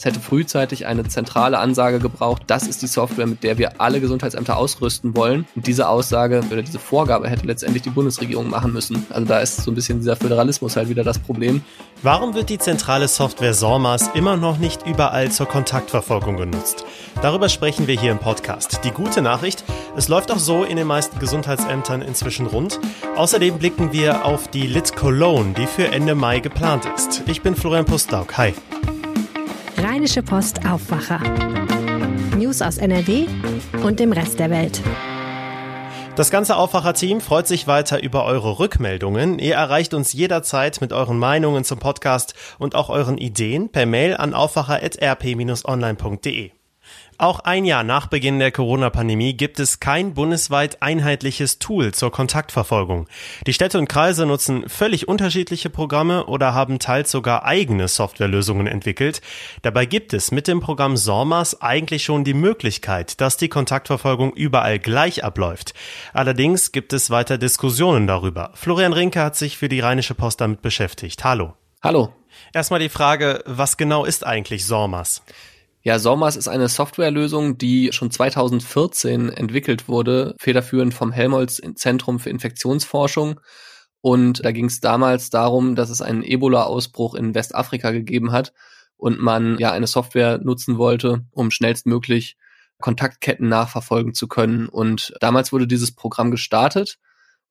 Es hätte frühzeitig eine zentrale Ansage gebraucht, das ist die Software, mit der wir alle Gesundheitsämter ausrüsten wollen. Und diese Aussage oder diese Vorgabe hätte letztendlich die Bundesregierung machen müssen. Also da ist so ein bisschen dieser Föderalismus halt wieder das Problem. Warum wird die zentrale Software SORMAS immer noch nicht überall zur Kontaktverfolgung genutzt? Darüber sprechen wir hier im Podcast. Die gute Nachricht, es läuft auch so in den meisten Gesundheitsämtern inzwischen rund. Außerdem blicken wir auf die Lit Cologne, die für Ende Mai geplant ist. Ich bin Florian Pustauk. Hi. Rheinische Post Aufwacher. News aus NRW und dem Rest der Welt. Das ganze Aufwacher-Team freut sich weiter über eure Rückmeldungen. Ihr erreicht uns jederzeit mit euren Meinungen zum Podcast und auch euren Ideen per Mail an aufwacher.rp-online.de. Auch ein Jahr nach Beginn der Corona-Pandemie gibt es kein bundesweit einheitliches Tool zur Kontaktverfolgung. Die Städte und Kreise nutzen völlig unterschiedliche Programme oder haben teils sogar eigene Softwarelösungen entwickelt. Dabei gibt es mit dem Programm SORMAS eigentlich schon die Möglichkeit, dass die Kontaktverfolgung überall gleich abläuft. Allerdings gibt es weiter Diskussionen darüber. Florian Rinke hat sich für die Rheinische Post damit beschäftigt. Hallo. Hallo. Erstmal die Frage, was genau ist eigentlich SORMAS? Ja, SORMAS ist eine Softwarelösung, die schon 2014 entwickelt wurde, federführend vom Helmholtz Zentrum für Infektionsforschung. Und da ging es damals darum, dass es einen Ebola-Ausbruch in Westafrika gegeben hat und man ja eine Software nutzen wollte, um schnellstmöglich Kontaktketten nachverfolgen zu können. Und damals wurde dieses Programm gestartet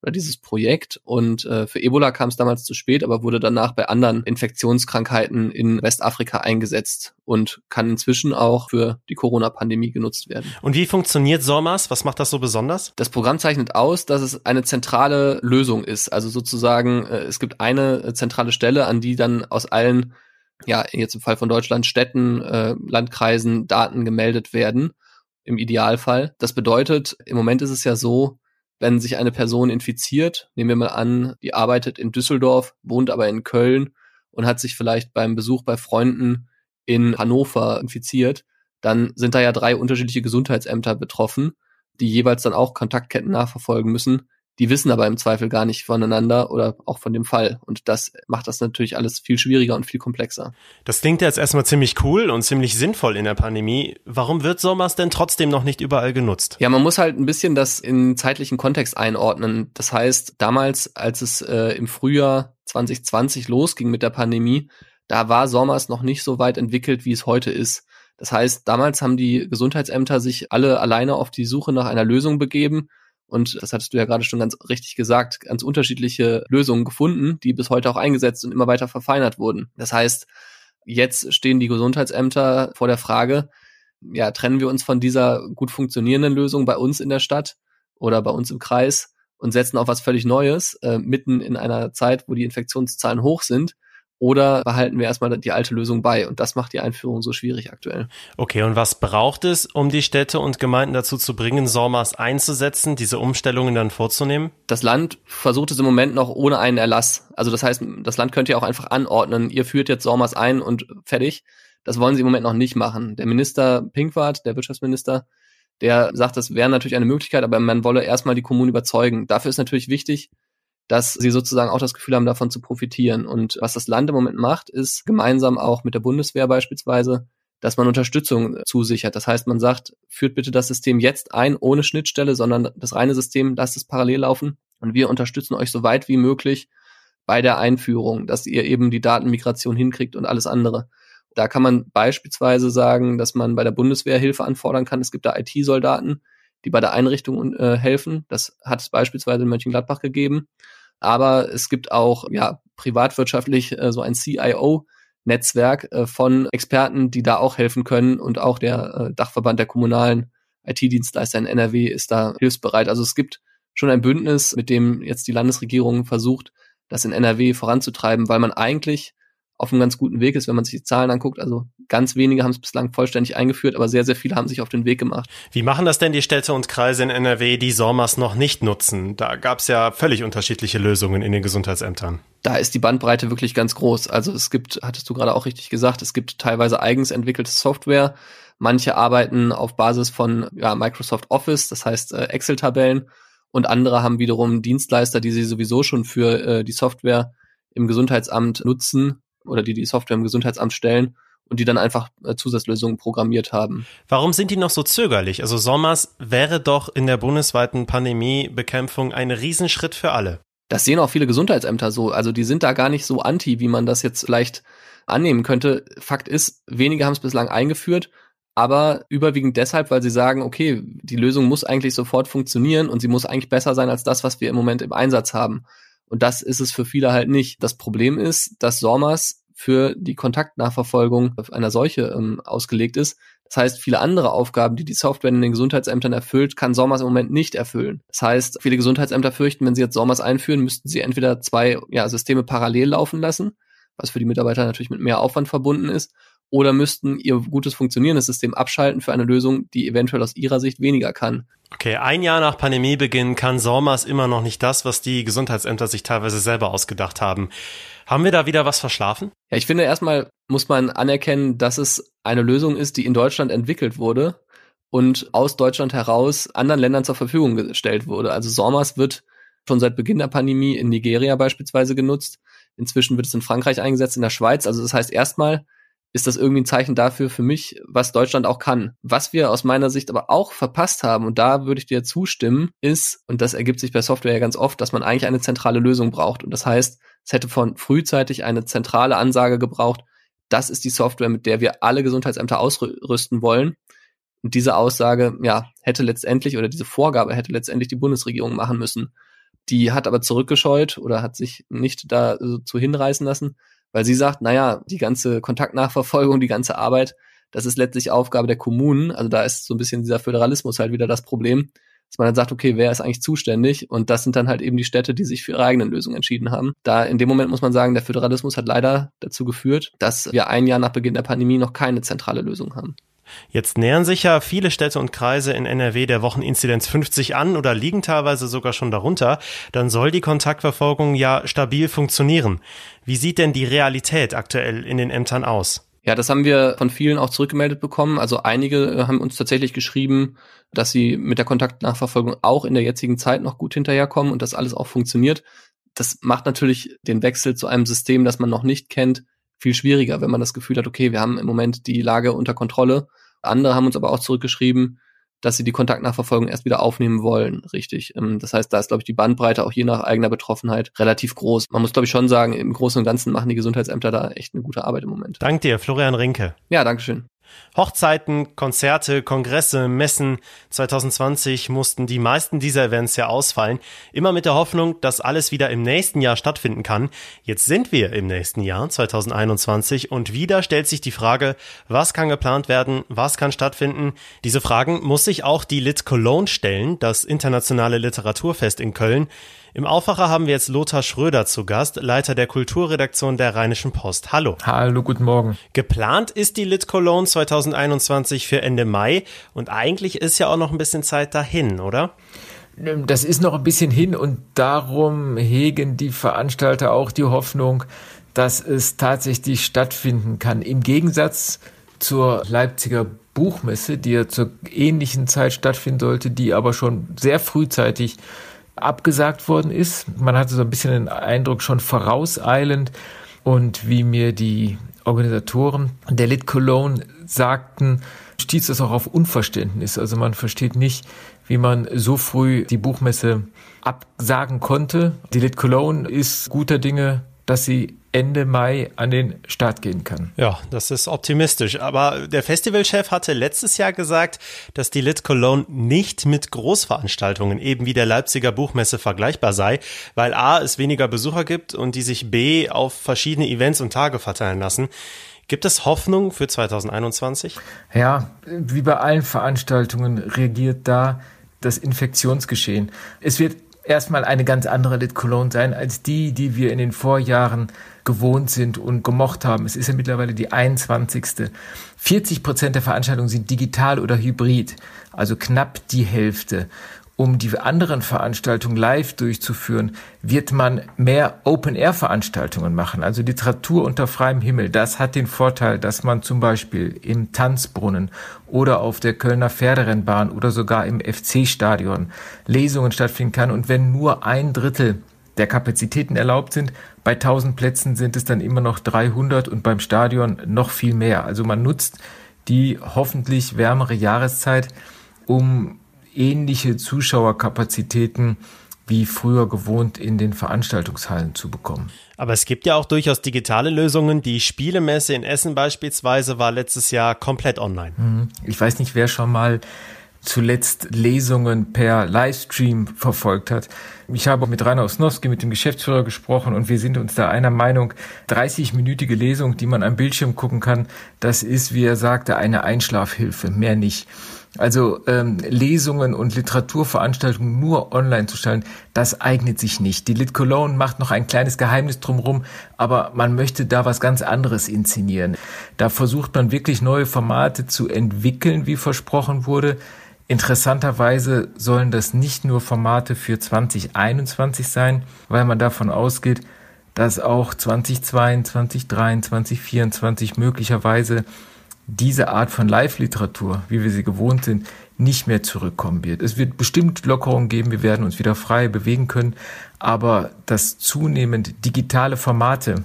oder dieses Projekt. Und äh, für Ebola kam es damals zu spät, aber wurde danach bei anderen Infektionskrankheiten in Westafrika eingesetzt und kann inzwischen auch für die Corona-Pandemie genutzt werden. Und wie funktioniert SORMAS? Was macht das so besonders? Das Programm zeichnet aus, dass es eine zentrale Lösung ist. Also sozusagen, äh, es gibt eine äh, zentrale Stelle, an die dann aus allen, ja, jetzt im Fall von Deutschland, Städten, äh, Landkreisen Daten gemeldet werden im Idealfall. Das bedeutet, im Moment ist es ja so, wenn sich eine Person infiziert, nehmen wir mal an, die arbeitet in Düsseldorf, wohnt aber in Köln und hat sich vielleicht beim Besuch bei Freunden in Hannover infiziert, dann sind da ja drei unterschiedliche Gesundheitsämter betroffen, die jeweils dann auch Kontaktketten nachverfolgen müssen, die wissen aber im Zweifel gar nicht voneinander oder auch von dem Fall. Und das macht das natürlich alles viel schwieriger und viel komplexer. Das klingt jetzt erstmal ziemlich cool und ziemlich sinnvoll in der Pandemie. Warum wird SOMAS denn trotzdem noch nicht überall genutzt? Ja, man muss halt ein bisschen das in zeitlichen Kontext einordnen. Das heißt, damals, als es äh, im Frühjahr 2020 losging mit der Pandemie, da war SOMAS noch nicht so weit entwickelt, wie es heute ist. Das heißt, damals haben die Gesundheitsämter sich alle alleine auf die Suche nach einer Lösung begeben und das hattest du ja gerade schon ganz richtig gesagt, ganz unterschiedliche Lösungen gefunden, die bis heute auch eingesetzt und immer weiter verfeinert wurden. Das heißt, jetzt stehen die Gesundheitsämter vor der Frage, ja, trennen wir uns von dieser gut funktionierenden Lösung bei uns in der Stadt oder bei uns im Kreis und setzen auf was völlig Neues, äh, mitten in einer Zeit, wo die Infektionszahlen hoch sind oder behalten wir erstmal die alte Lösung bei? Und das macht die Einführung so schwierig aktuell. Okay, und was braucht es, um die Städte und Gemeinden dazu zu bringen, SORMAS einzusetzen, diese Umstellungen dann vorzunehmen? Das Land versucht es im Moment noch ohne einen Erlass. Also das heißt, das Land könnte ja auch einfach anordnen, ihr führt jetzt SORMAS ein und fertig. Das wollen sie im Moment noch nicht machen. Der Minister Pinkwart, der Wirtschaftsminister, der sagt, das wäre natürlich eine Möglichkeit, aber man wolle erstmal die Kommunen überzeugen. Dafür ist natürlich wichtig, dass sie sozusagen auch das Gefühl haben, davon zu profitieren. Und was das Land im Moment macht, ist gemeinsam auch mit der Bundeswehr beispielsweise, dass man Unterstützung zusichert. Das heißt, man sagt, führt bitte das System jetzt ein, ohne Schnittstelle, sondern das reine System, lasst es parallel laufen. Und wir unterstützen euch so weit wie möglich bei der Einführung, dass ihr eben die Datenmigration hinkriegt und alles andere. Da kann man beispielsweise sagen, dass man bei der Bundeswehr Hilfe anfordern kann. Es gibt da IT-Soldaten, die bei der Einrichtung äh, helfen. Das hat es beispielsweise in Mönchengladbach gegeben. Aber es gibt auch ja privatwirtschaftlich äh, so ein CIO-Netzwerk äh, von Experten, die da auch helfen können. Und auch der äh, Dachverband der kommunalen IT-Dienstleister in NRW ist da hilfsbereit. Also es gibt schon ein Bündnis, mit dem jetzt die Landesregierung versucht, das in NRW voranzutreiben, weil man eigentlich auf einem ganz guten Weg ist, wenn man sich die Zahlen anguckt. Also ganz wenige haben es bislang vollständig eingeführt, aber sehr, sehr viele haben sich auf den Weg gemacht. Wie machen das denn die Städte und Kreise in NRW, die SORMAS noch nicht nutzen? Da gab es ja völlig unterschiedliche Lösungen in den Gesundheitsämtern. Da ist die Bandbreite wirklich ganz groß. Also es gibt, hattest du gerade auch richtig gesagt, es gibt teilweise eigens entwickelte Software. Manche arbeiten auf Basis von ja, Microsoft Office, das heißt äh, Excel-Tabellen. Und andere haben wiederum Dienstleister, die sie sowieso schon für äh, die Software im Gesundheitsamt nutzen oder die die Software im Gesundheitsamt stellen und die dann einfach äh, Zusatzlösungen programmiert haben. Warum sind die noch so zögerlich? Also SORMAS wäre doch in der bundesweiten Pandemiebekämpfung ein Riesenschritt für alle. Das sehen auch viele Gesundheitsämter so. Also die sind da gar nicht so anti, wie man das jetzt vielleicht annehmen könnte. Fakt ist, wenige haben es bislang eingeführt, aber überwiegend deshalb, weil sie sagen, okay, die Lösung muss eigentlich sofort funktionieren und sie muss eigentlich besser sein als das, was wir im Moment im Einsatz haben. Und das ist es für viele halt nicht. Das Problem ist, dass SORMAS für die Kontaktnachverfolgung einer Seuche ähm, ausgelegt ist. Das heißt, viele andere Aufgaben, die die Software in den Gesundheitsämtern erfüllt, kann SORMAS im Moment nicht erfüllen. Das heißt, viele Gesundheitsämter fürchten, wenn sie jetzt SORMAS einführen, müssten sie entweder zwei ja, Systeme parallel laufen lassen, was für die Mitarbeiter natürlich mit mehr Aufwand verbunden ist, oder müssten ihr gutes funktionierendes System abschalten für eine Lösung, die eventuell aus ihrer Sicht weniger kann. Okay, ein Jahr nach Pandemiebeginn kann SORMAS immer noch nicht das, was die Gesundheitsämter sich teilweise selber ausgedacht haben. Haben wir da wieder was verschlafen? Ja, ich finde erstmal muss man anerkennen, dass es eine Lösung ist, die in Deutschland entwickelt wurde und aus Deutschland heraus anderen Ländern zur Verfügung gestellt wurde. Also SORMAS wird schon seit Beginn der Pandemie in Nigeria beispielsweise genutzt. Inzwischen wird es in Frankreich eingesetzt, in der Schweiz. Also das heißt erstmal, ist das irgendwie ein Zeichen dafür für mich, was Deutschland auch kann. Was wir aus meiner Sicht aber auch verpasst haben, und da würde ich dir zustimmen, ist, und das ergibt sich bei Software ja ganz oft, dass man eigentlich eine zentrale Lösung braucht. Und das heißt, es hätte von frühzeitig eine zentrale Ansage gebraucht, das ist die Software, mit der wir alle Gesundheitsämter ausrüsten wollen. Und diese Aussage, ja, hätte letztendlich, oder diese Vorgabe hätte letztendlich die Bundesregierung machen müssen. Die hat aber zurückgescheut oder hat sich nicht dazu hinreißen lassen, weil sie sagt, naja, die ganze Kontaktnachverfolgung, die ganze Arbeit, das ist letztlich Aufgabe der Kommunen. Also da ist so ein bisschen dieser Föderalismus halt wieder das Problem, dass man dann sagt, okay, wer ist eigentlich zuständig? Und das sind dann halt eben die Städte, die sich für ihre eigenen Lösungen entschieden haben. Da in dem Moment muss man sagen, der Föderalismus hat leider dazu geführt, dass wir ein Jahr nach Beginn der Pandemie noch keine zentrale Lösung haben. Jetzt nähern sich ja viele Städte und Kreise in NRW der Wocheninzidenz 50 an oder liegen teilweise sogar schon darunter. Dann soll die Kontaktverfolgung ja stabil funktionieren. Wie sieht denn die Realität aktuell in den Ämtern aus? Ja, das haben wir von vielen auch zurückgemeldet bekommen. Also einige äh, haben uns tatsächlich geschrieben, dass sie mit der Kontaktnachverfolgung auch in der jetzigen Zeit noch gut hinterherkommen und dass alles auch funktioniert. Das macht natürlich den Wechsel zu einem System, das man noch nicht kennt, viel schwieriger, wenn man das Gefühl hat, okay, wir haben im Moment die Lage unter Kontrolle andere haben uns aber auch zurückgeschrieben, dass sie die Kontaktnachverfolgung erst wieder aufnehmen wollen, richtig. Ähm, das heißt, da ist, glaube ich, die Bandbreite auch je nach eigener Betroffenheit relativ groß. Man muss, glaube ich, schon sagen, im Großen und Ganzen machen die Gesundheitsämter da echt eine gute Arbeit im Moment. Dank dir, Florian Rinke. Ja, Dankeschön. Hochzeiten, Konzerte, Kongresse, Messen. 2020 mussten die meisten dieser Events ja ausfallen. Immer mit der Hoffnung, dass alles wieder im nächsten Jahr stattfinden kann. Jetzt sind wir im nächsten Jahr, 2021, und wieder stellt sich die Frage, was kann geplant werden, was kann stattfinden? Diese Fragen muss sich auch die Lit Cologne stellen, das internationale Literaturfest in Köln. Im Aufwacher haben wir jetzt Lothar Schröder zu Gast, Leiter der Kulturredaktion der Rheinischen Post. Hallo. Hallo, guten Morgen. Geplant ist die Lit Cologne 2021 für Ende Mai und eigentlich ist ja auch noch ein bisschen Zeit dahin, oder? Das ist noch ein bisschen hin und darum hegen die Veranstalter auch die Hoffnung, dass es tatsächlich stattfinden kann. Im Gegensatz zur Leipziger Buchmesse, die ja zur ähnlichen Zeit stattfinden sollte, die aber schon sehr frühzeitig abgesagt worden ist. Man hatte so ein bisschen den Eindruck, schon vorauseilend. Und wie mir die Organisatoren der Lit Cologne sagten, stieß das auch auf Unverständnis. Also man versteht nicht, wie man so früh die Buchmesse absagen konnte. Die Lit Cologne ist guter Dinge, dass sie Ende Mai an den Start gehen kann. Ja, das ist optimistisch. Aber der Festivalchef hatte letztes Jahr gesagt, dass die Lit Cologne nicht mit Großveranstaltungen eben wie der Leipziger Buchmesse vergleichbar sei, weil A, es weniger Besucher gibt und die sich B, auf verschiedene Events und Tage verteilen lassen. Gibt es Hoffnung für 2021? Ja, wie bei allen Veranstaltungen reagiert da das Infektionsgeschehen. Es wird erstmal eine ganz andere Lit Cologne sein als die, die wir in den Vorjahren gewohnt sind und gemocht haben. Es ist ja mittlerweile die 21. 40 Prozent der Veranstaltungen sind digital oder hybrid, also knapp die Hälfte um die anderen Veranstaltungen live durchzuführen, wird man mehr Open-Air-Veranstaltungen machen, also Literatur unter freiem Himmel. Das hat den Vorteil, dass man zum Beispiel im Tanzbrunnen oder auf der Kölner Pferderennbahn oder sogar im FC-Stadion Lesungen stattfinden kann. Und wenn nur ein Drittel der Kapazitäten erlaubt sind. Bei 1000 Plätzen sind es dann immer noch 300 und beim Stadion noch viel mehr. Also man nutzt die hoffentlich wärmere Jahreszeit, um ähnliche Zuschauerkapazitäten wie früher gewohnt in den Veranstaltungshallen zu bekommen. Aber es gibt ja auch durchaus digitale Lösungen. Die Spielemesse in Essen beispielsweise war letztes Jahr komplett online. Mhm. Ich weiß nicht, wer schon mal zuletzt Lesungen per Livestream verfolgt hat. Ich habe mit Rainer Osnowski, mit dem Geschäftsführer gesprochen und wir sind uns da einer Meinung, 30-minütige Lesung, die man am Bildschirm gucken kann, das ist, wie er sagte, eine Einschlafhilfe, mehr nicht. Also ähm, Lesungen und Literaturveranstaltungen nur online zu stellen, das eignet sich nicht. Die Lit Cologne macht noch ein kleines Geheimnis drumherum, aber man möchte da was ganz anderes inszenieren. Da versucht man wirklich neue Formate zu entwickeln, wie versprochen wurde. Interessanterweise sollen das nicht nur Formate für 2021 sein, weil man davon ausgeht, dass auch 2022, 2023, 2024 möglicherweise diese Art von Live-Literatur, wie wir sie gewohnt sind, nicht mehr zurückkommen wird. Es wird bestimmt Lockerungen geben, wir werden uns wieder frei bewegen können, aber dass zunehmend digitale Formate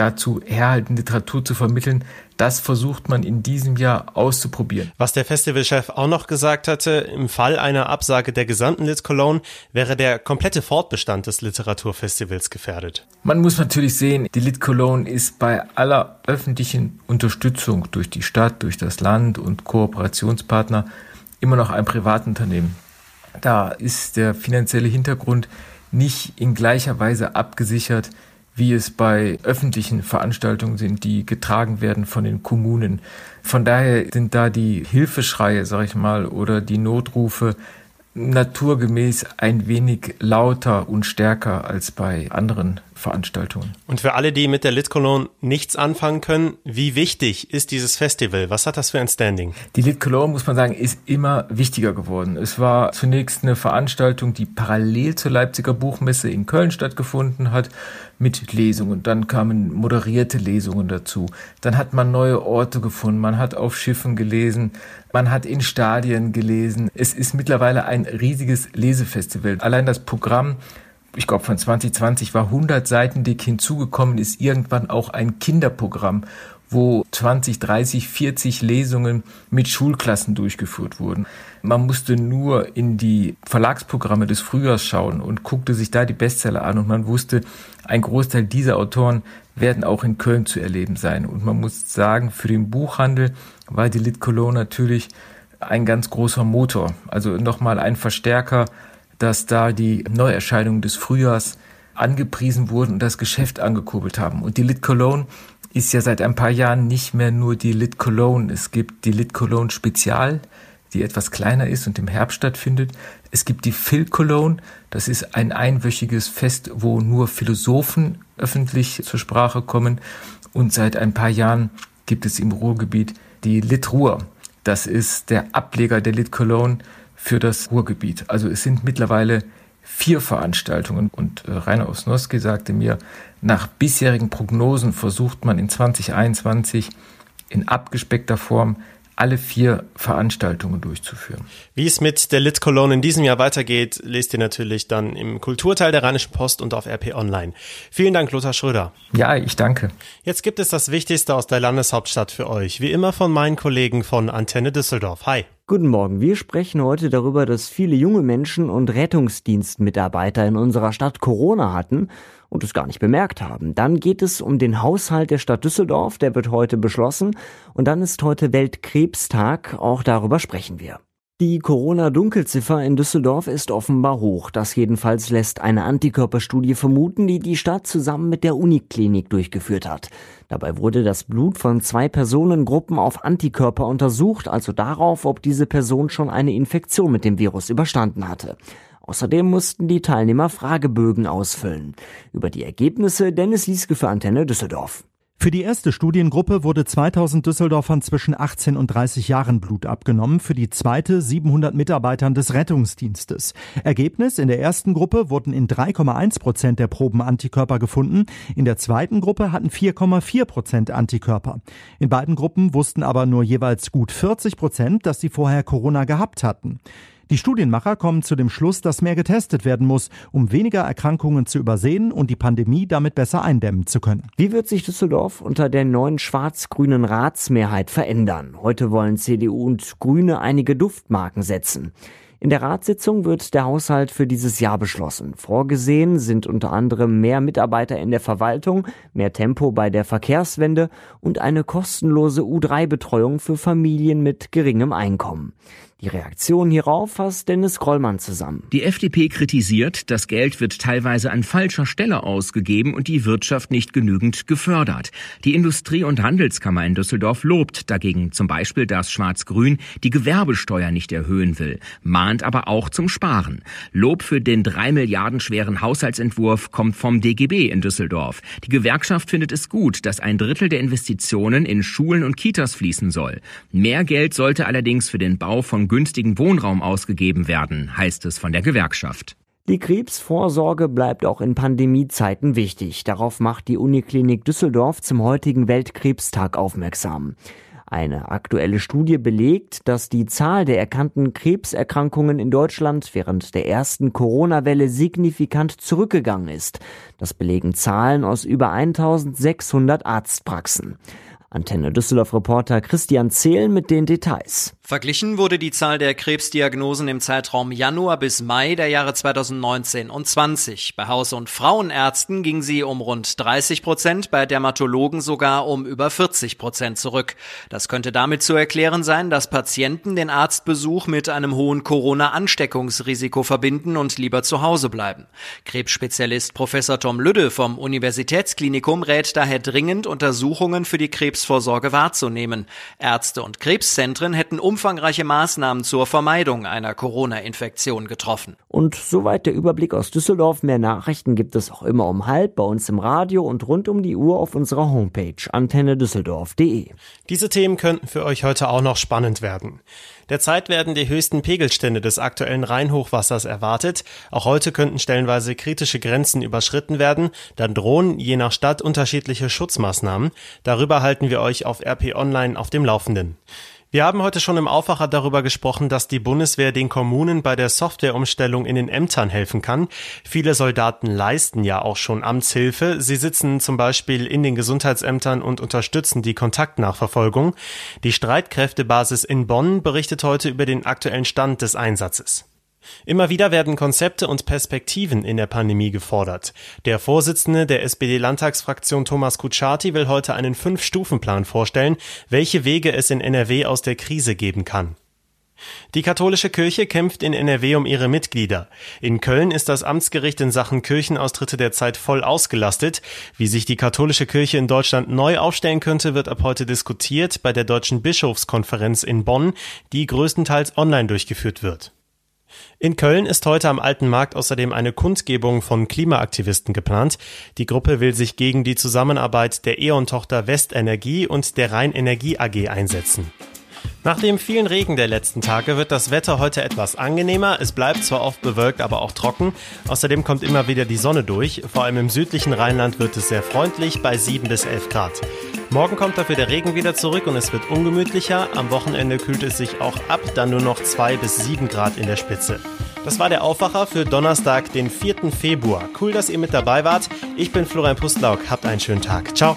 dazu herhalten, Literatur zu vermitteln, das versucht man in diesem Jahr auszuprobieren. Was der Festivalchef auch noch gesagt hatte, im Fall einer Absage der gesamten Lit Cologne wäre der komplette Fortbestand des Literaturfestivals gefährdet. Man muss natürlich sehen, die Lit Cologne ist bei aller öffentlichen Unterstützung durch die Stadt, durch das Land und Kooperationspartner immer noch ein Privatunternehmen. Da ist der finanzielle Hintergrund nicht in gleicher Weise abgesichert wie es bei öffentlichen Veranstaltungen sind, die getragen werden von den Kommunen. Von daher sind da die Hilfeschreie, sag ich mal, oder die Notrufe naturgemäß ein wenig lauter und stärker als bei anderen Veranstaltungen. Und für alle, die mit der Lit Cologne nichts anfangen können, wie wichtig ist dieses Festival? Was hat das für ein Standing? Die Lit Cologne, muss man sagen, ist immer wichtiger geworden. Es war zunächst eine Veranstaltung, die parallel zur Leipziger Buchmesse in Köln stattgefunden hat mit Lesungen. Dann kamen moderierte Lesungen dazu. Dann hat man neue Orte gefunden. Man hat auf Schiffen gelesen. Man hat in Stadien gelesen. Es ist mittlerweile ein riesiges Lesefestival. Allein das Programm ich glaube, von 2020 war 100 Seiten dick hinzugekommen, ist irgendwann auch ein Kinderprogramm, wo 20, 30, 40 Lesungen mit Schulklassen durchgeführt wurden. Man musste nur in die Verlagsprogramme des Frühjahrs schauen und guckte sich da die Bestseller an und man wusste, ein Großteil dieser Autoren werden auch in Köln zu erleben sein. Und man muss sagen, für den Buchhandel war die Lit Cologne natürlich ein ganz großer Motor. Also nochmal ein Verstärker, dass da die Neuerscheinungen des Frühjahrs angepriesen wurden und das Geschäft angekurbelt haben. Und die Lit Cologne ist ja seit ein paar Jahren nicht mehr nur die Lit Cologne. Es gibt die Lit Cologne Spezial, die etwas kleiner ist und im Herbst stattfindet. Es gibt die Phil Cologne, das ist ein einwöchiges Fest, wo nur Philosophen öffentlich zur Sprache kommen. Und seit ein paar Jahren gibt es im Ruhrgebiet die Lit Ruhr. Das ist der Ableger der Lit Cologne für das Ruhrgebiet. Also es sind mittlerweile vier Veranstaltungen und äh, Rainer Osnowski sagte mir, nach bisherigen Prognosen versucht man in 2021 in abgespeckter Form alle vier Veranstaltungen durchzuführen. Wie es mit der Lit Cologne in diesem Jahr weitergeht, lest ihr natürlich dann im Kulturteil der Rheinischen Post und auf RP Online. Vielen Dank, Lothar Schröder. Ja, ich danke. Jetzt gibt es das Wichtigste aus der Landeshauptstadt für euch. Wie immer von meinen Kollegen von Antenne Düsseldorf. Hi. Guten Morgen. Wir sprechen heute darüber, dass viele junge Menschen und Rettungsdienstmitarbeiter in unserer Stadt Corona hatten und es gar nicht bemerkt haben. Dann geht es um den Haushalt der Stadt Düsseldorf, der wird heute beschlossen und dann ist heute Weltkrebstag, auch darüber sprechen wir. Die Corona-Dunkelziffer in Düsseldorf ist offenbar hoch. Das jedenfalls lässt eine Antikörperstudie vermuten, die die Stadt zusammen mit der Uniklinik durchgeführt hat. Dabei wurde das Blut von zwei Personengruppen auf Antikörper untersucht, also darauf, ob diese Person schon eine Infektion mit dem Virus überstanden hatte. Außerdem mussten die Teilnehmer Fragebögen ausfüllen. Über die Ergebnisse Dennis Lieske für Antenne Düsseldorf. Für die erste Studiengruppe wurde 2000 Düsseldorfern zwischen 18 und 30 Jahren Blut abgenommen, für die zweite 700 Mitarbeitern des Rettungsdienstes. Ergebnis, in der ersten Gruppe wurden in 3,1 Prozent der Proben Antikörper gefunden, in der zweiten Gruppe hatten 4,4 Prozent Antikörper. In beiden Gruppen wussten aber nur jeweils gut 40 Prozent, dass sie vorher Corona gehabt hatten. Die Studienmacher kommen zu dem Schluss, dass mehr getestet werden muss, um weniger Erkrankungen zu übersehen und die Pandemie damit besser eindämmen zu können. Wie wird sich Düsseldorf unter der neuen schwarz-grünen Ratsmehrheit verändern? Heute wollen CDU und Grüne einige Duftmarken setzen. In der Ratssitzung wird der Haushalt für dieses Jahr beschlossen. Vorgesehen sind unter anderem mehr Mitarbeiter in der Verwaltung, mehr Tempo bei der Verkehrswende und eine kostenlose U3-Betreuung für Familien mit geringem Einkommen. Die Reaktion hierauf fasst Dennis Grollmann zusammen. Die FDP kritisiert, das Geld wird teilweise an falscher Stelle ausgegeben und die Wirtschaft nicht genügend gefördert. Die Industrie- und Handelskammer in Düsseldorf lobt dagegen zum Beispiel, dass Schwarz-Grün die Gewerbesteuer nicht erhöhen will, mahnt aber auch zum Sparen. Lob für den drei Milliarden schweren Haushaltsentwurf kommt vom DGB in Düsseldorf. Die Gewerkschaft findet es gut, dass ein Drittel der Investitionen in Schulen und Kitas fließen soll. Mehr Geld sollte allerdings für den Bau von günstigen Wohnraum ausgegeben werden, heißt es von der Gewerkschaft. Die Krebsvorsorge bleibt auch in Pandemiezeiten wichtig. Darauf macht die Uniklinik Düsseldorf zum heutigen Weltkrebstag aufmerksam. Eine aktuelle Studie belegt, dass die Zahl der erkannten Krebserkrankungen in Deutschland während der ersten Corona-Welle signifikant zurückgegangen ist. Das belegen Zahlen aus über 1600 Arztpraxen. Antenne Düsseldorf-Reporter Christian Zehlen mit den Details. Verglichen wurde die Zahl der Krebsdiagnosen im Zeitraum Januar bis Mai der Jahre 2019 und 20. Bei Haus- und Frauenärzten ging sie um rund 30 Prozent, bei Dermatologen sogar um über 40 Prozent zurück. Das könnte damit zu erklären sein, dass Patienten den Arztbesuch mit einem hohen Corona-Ansteckungsrisiko verbinden und lieber zu Hause bleiben. Krebsspezialist Professor Tom Lüdde vom Universitätsklinikum rät daher dringend Untersuchungen für die Krebsvorsorge wahrzunehmen. Ärzte und Krebszentren hätten um umfangreiche Maßnahmen zur Vermeidung einer Corona-Infektion getroffen. Und soweit der Überblick aus Düsseldorf. Mehr Nachrichten gibt es auch immer um halb bei uns im Radio und rund um die Uhr auf unserer Homepage antennedüsseldorf.de. Diese Themen könnten für euch heute auch noch spannend werden. Derzeit werden die höchsten Pegelstände des aktuellen Rheinhochwassers erwartet. Auch heute könnten stellenweise kritische Grenzen überschritten werden. Dann drohen je nach Stadt unterschiedliche Schutzmaßnahmen. Darüber halten wir euch auf RP Online auf dem Laufenden. Wir haben heute schon im Aufwacher darüber gesprochen, dass die Bundeswehr den Kommunen bei der Softwareumstellung in den Ämtern helfen kann. Viele Soldaten leisten ja auch schon Amtshilfe. Sie sitzen zum Beispiel in den Gesundheitsämtern und unterstützen die Kontaktnachverfolgung. Die Streitkräftebasis in Bonn berichtet heute über den aktuellen Stand des Einsatzes. Immer wieder werden Konzepte und Perspektiven in der Pandemie gefordert. Der Vorsitzende der SPD-Landtagsfraktion Thomas Kutschaty will heute einen Fünf-Stufen-Plan vorstellen, welche Wege es in NRW aus der Krise geben kann. Die katholische Kirche kämpft in NRW um ihre Mitglieder. In Köln ist das Amtsgericht in Sachen Kirchenaustritte derzeit voll ausgelastet. Wie sich die katholische Kirche in Deutschland neu aufstellen könnte, wird ab heute diskutiert bei der Deutschen Bischofskonferenz in Bonn, die größtenteils online durchgeführt wird. In Köln ist heute am Alten Markt außerdem eine Kundgebung von Klimaaktivisten geplant. Die Gruppe will sich gegen die Zusammenarbeit der E.ON-Tochter Westenergie und der Rheinenergie AG einsetzen. Nach dem vielen Regen der letzten Tage wird das Wetter heute etwas angenehmer. Es bleibt zwar oft bewölkt, aber auch trocken. Außerdem kommt immer wieder die Sonne durch. Vor allem im südlichen Rheinland wird es sehr freundlich bei 7 bis 11 Grad. Morgen kommt dafür der Regen wieder zurück und es wird ungemütlicher. Am Wochenende kühlt es sich auch ab, dann nur noch 2 bis 7 Grad in der Spitze. Das war der Aufwacher für Donnerstag, den 4. Februar. Cool, dass ihr mit dabei wart. Ich bin Florian Pustlauk. Habt einen schönen Tag. Ciao.